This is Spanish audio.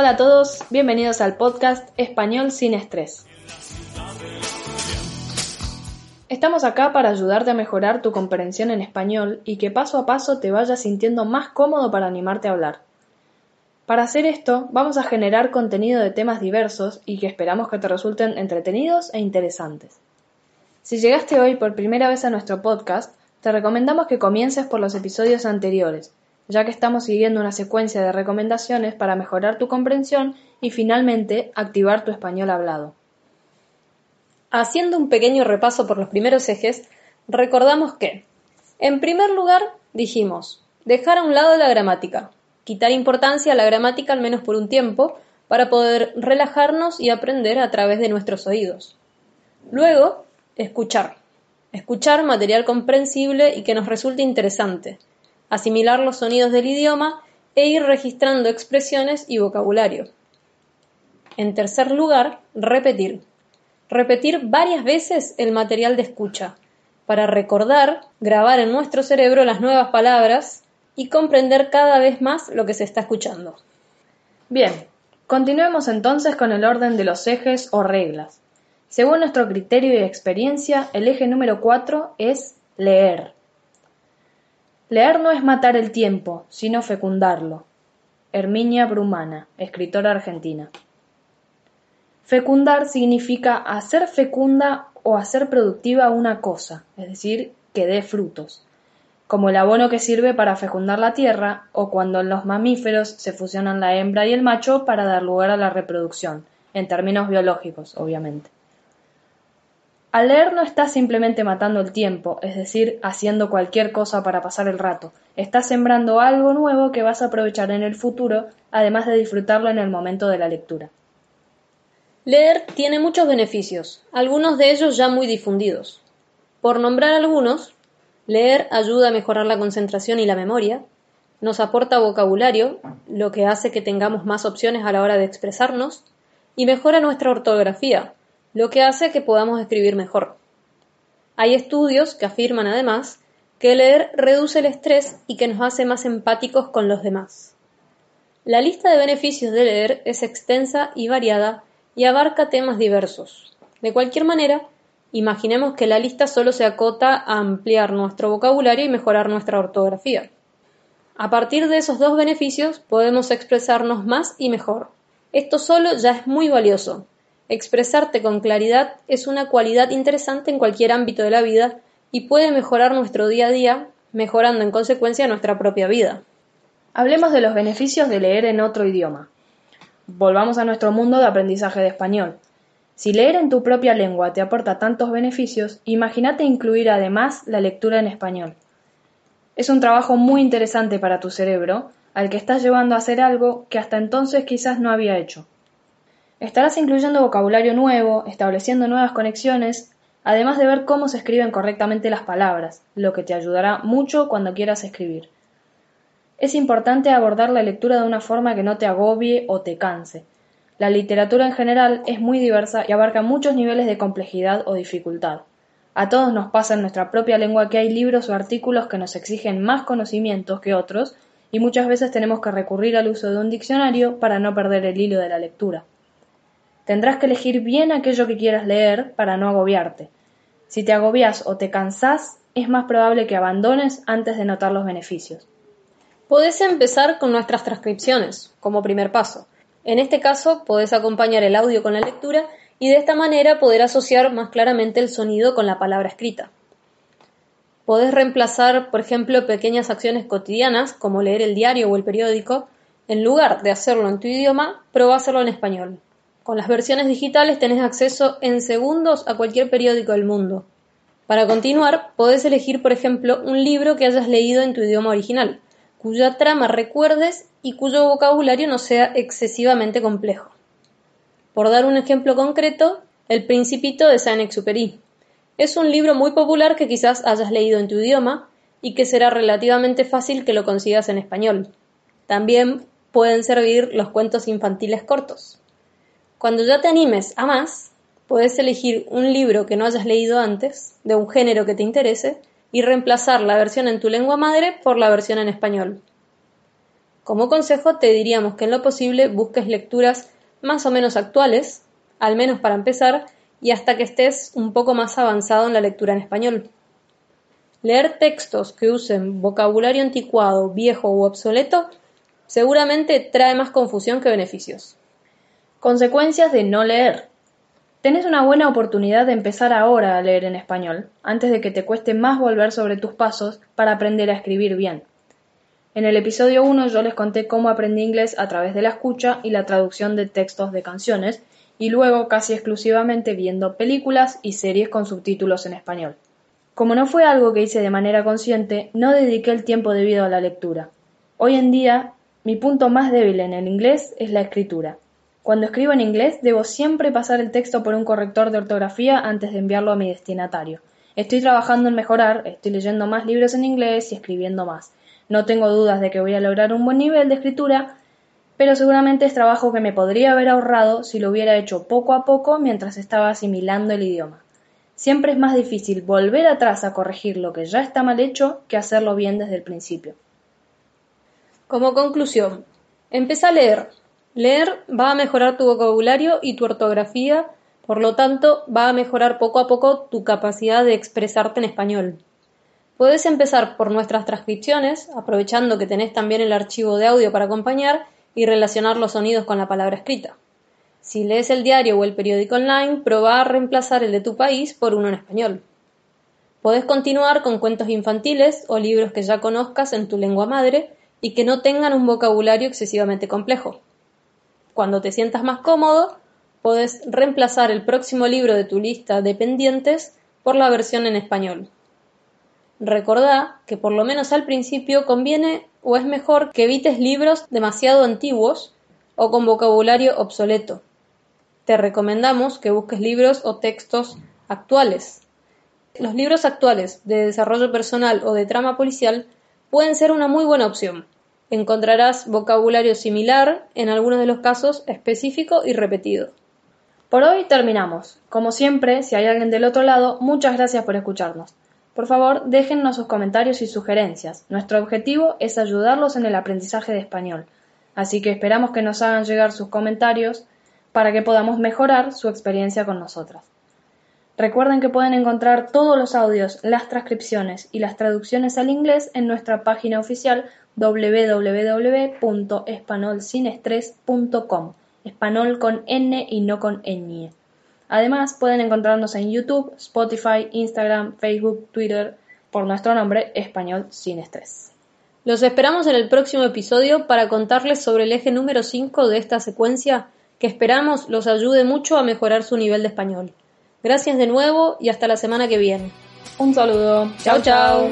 Hola a todos, bienvenidos al podcast Español sin estrés. Estamos acá para ayudarte a mejorar tu comprensión en español y que paso a paso te vayas sintiendo más cómodo para animarte a hablar. Para hacer esto, vamos a generar contenido de temas diversos y que esperamos que te resulten entretenidos e interesantes. Si llegaste hoy por primera vez a nuestro podcast, te recomendamos que comiences por los episodios anteriores, ya que estamos siguiendo una secuencia de recomendaciones para mejorar tu comprensión y finalmente activar tu español hablado. Haciendo un pequeño repaso por los primeros ejes, recordamos que, en primer lugar, dijimos, dejar a un lado la gramática, quitar importancia a la gramática al menos por un tiempo, para poder relajarnos y aprender a través de nuestros oídos. Luego, escuchar. Escuchar material comprensible y que nos resulte interesante, asimilar los sonidos del idioma e ir registrando expresiones y vocabulario. En tercer lugar, repetir. Repetir varias veces el material de escucha, para recordar, grabar en nuestro cerebro las nuevas palabras y comprender cada vez más lo que se está escuchando. Bien, continuemos entonces con el orden de los ejes o reglas. Según nuestro criterio y experiencia, el eje número 4 es leer. Leer no es matar el tiempo, sino fecundarlo. Herminia Brumana, escritora argentina. Fecundar significa hacer fecunda o hacer productiva una cosa, es decir, que dé frutos, como el abono que sirve para fecundar la tierra o cuando en los mamíferos se fusionan la hembra y el macho para dar lugar a la reproducción, en términos biológicos, obviamente. Al leer no estás simplemente matando el tiempo, es decir, haciendo cualquier cosa para pasar el rato. Estás sembrando algo nuevo que vas a aprovechar en el futuro, además de disfrutarlo en el momento de la lectura. Leer tiene muchos beneficios, algunos de ellos ya muy difundidos. Por nombrar algunos, leer ayuda a mejorar la concentración y la memoria, nos aporta vocabulario, lo que hace que tengamos más opciones a la hora de expresarnos, y mejora nuestra ortografía, lo que hace que podamos escribir mejor. Hay estudios que afirman además que leer reduce el estrés y que nos hace más empáticos con los demás. La lista de beneficios de leer es extensa y variada y abarca temas diversos. De cualquier manera, imaginemos que la lista solo se acota a ampliar nuestro vocabulario y mejorar nuestra ortografía. A partir de esos dos beneficios podemos expresarnos más y mejor. Esto solo ya es muy valioso, Expresarte con claridad es una cualidad interesante en cualquier ámbito de la vida y puede mejorar nuestro día a día, mejorando en consecuencia nuestra propia vida. Hablemos de los beneficios de leer en otro idioma. Volvamos a nuestro mundo de aprendizaje de español. Si leer en tu propia lengua te aporta tantos beneficios, imagínate incluir además la lectura en español. Es un trabajo muy interesante para tu cerebro, al que estás llevando a hacer algo que hasta entonces quizás no había hecho. Estarás incluyendo vocabulario nuevo, estableciendo nuevas conexiones, además de ver cómo se escriben correctamente las palabras, lo que te ayudará mucho cuando quieras escribir. Es importante abordar la lectura de una forma que no te agobie o te canse. La literatura en general es muy diversa y abarca muchos niveles de complejidad o dificultad. A todos nos pasa en nuestra propia lengua que hay libros o artículos que nos exigen más conocimientos que otros y muchas veces tenemos que recurrir al uso de un diccionario para no perder el hilo de la lectura. Tendrás que elegir bien aquello que quieras leer para no agobiarte. Si te agobias o te cansás, es más probable que abandones antes de notar los beneficios. Podés empezar con nuestras transcripciones, como primer paso. En este caso, podés acompañar el audio con la lectura y de esta manera poder asociar más claramente el sonido con la palabra escrita. Podés reemplazar, por ejemplo, pequeñas acciones cotidianas, como leer el diario o el periódico, en lugar de hacerlo en tu idioma, prueba hacerlo en español. Con las versiones digitales tenés acceso en segundos a cualquier periódico del mundo. Para continuar, podés elegir, por ejemplo, un libro que hayas leído en tu idioma original, cuya trama recuerdes y cuyo vocabulario no sea excesivamente complejo. Por dar un ejemplo concreto, El Principito de Saint-Exupéry. Es un libro muy popular que quizás hayas leído en tu idioma y que será relativamente fácil que lo consigas en español. También pueden servir los cuentos infantiles cortos. Cuando ya te animes a más, puedes elegir un libro que no hayas leído antes, de un género que te interese, y reemplazar la versión en tu lengua madre por la versión en español. Como consejo te diríamos que en lo posible busques lecturas más o menos actuales, al menos para empezar, y hasta que estés un poco más avanzado en la lectura en español. Leer textos que usen vocabulario anticuado, viejo u obsoleto seguramente trae más confusión que beneficios. Consecuencias de no leer. Tenés una buena oportunidad de empezar ahora a leer en español, antes de que te cueste más volver sobre tus pasos para aprender a escribir bien. En el episodio 1 yo les conté cómo aprendí inglés a través de la escucha y la traducción de textos de canciones, y luego casi exclusivamente viendo películas y series con subtítulos en español. Como no fue algo que hice de manera consciente, no dediqué el tiempo debido a la lectura. Hoy en día, mi punto más débil en el inglés es la escritura. Cuando escribo en inglés, debo siempre pasar el texto por un corrector de ortografía antes de enviarlo a mi destinatario. Estoy trabajando en mejorar, estoy leyendo más libros en inglés y escribiendo más. No tengo dudas de que voy a lograr un buen nivel de escritura, pero seguramente es trabajo que me podría haber ahorrado si lo hubiera hecho poco a poco mientras estaba asimilando el idioma. Siempre es más difícil volver atrás a corregir lo que ya está mal hecho que hacerlo bien desde el principio. Como conclusión, empieza a leer. Leer va a mejorar tu vocabulario y tu ortografía, por lo tanto, va a mejorar poco a poco tu capacidad de expresarte en español. Puedes empezar por nuestras transcripciones, aprovechando que tenés también el archivo de audio para acompañar y relacionar los sonidos con la palabra escrita. Si lees el diario o el periódico online, probá a reemplazar el de tu país por uno en español. Podés continuar con cuentos infantiles o libros que ya conozcas en tu lengua madre y que no tengan un vocabulario excesivamente complejo. Cuando te sientas más cómodo, podés reemplazar el próximo libro de tu lista de pendientes por la versión en español. Recordá que por lo menos al principio conviene o es mejor que evites libros demasiado antiguos o con vocabulario obsoleto, te recomendamos que busques libros o textos actuales. Los libros actuales de desarrollo personal o de trama policial pueden ser una muy buena opción. Encontrarás vocabulario similar, en algunos de los casos específico y repetido. Por hoy terminamos. Como siempre, si hay alguien del otro lado, muchas gracias por escucharnos. Por favor, déjennos sus comentarios y sugerencias. Nuestro objetivo es ayudarlos en el aprendizaje de español. Así que esperamos que nos hagan llegar sus comentarios para que podamos mejorar su experiencia con nosotras. Recuerden que pueden encontrar todos los audios, las transcripciones y las traducciones al inglés en nuestra página oficial www.espanolsinestrés.com, español con N y no con ñ. Además, pueden encontrarnos en YouTube, Spotify, Instagram, Facebook, Twitter, por nuestro nombre Español Sin Estrés. Los esperamos en el próximo episodio para contarles sobre el eje número 5 de esta secuencia que esperamos los ayude mucho a mejorar su nivel de español. Gracias de nuevo y hasta la semana que viene. Un saludo. Chao, chao.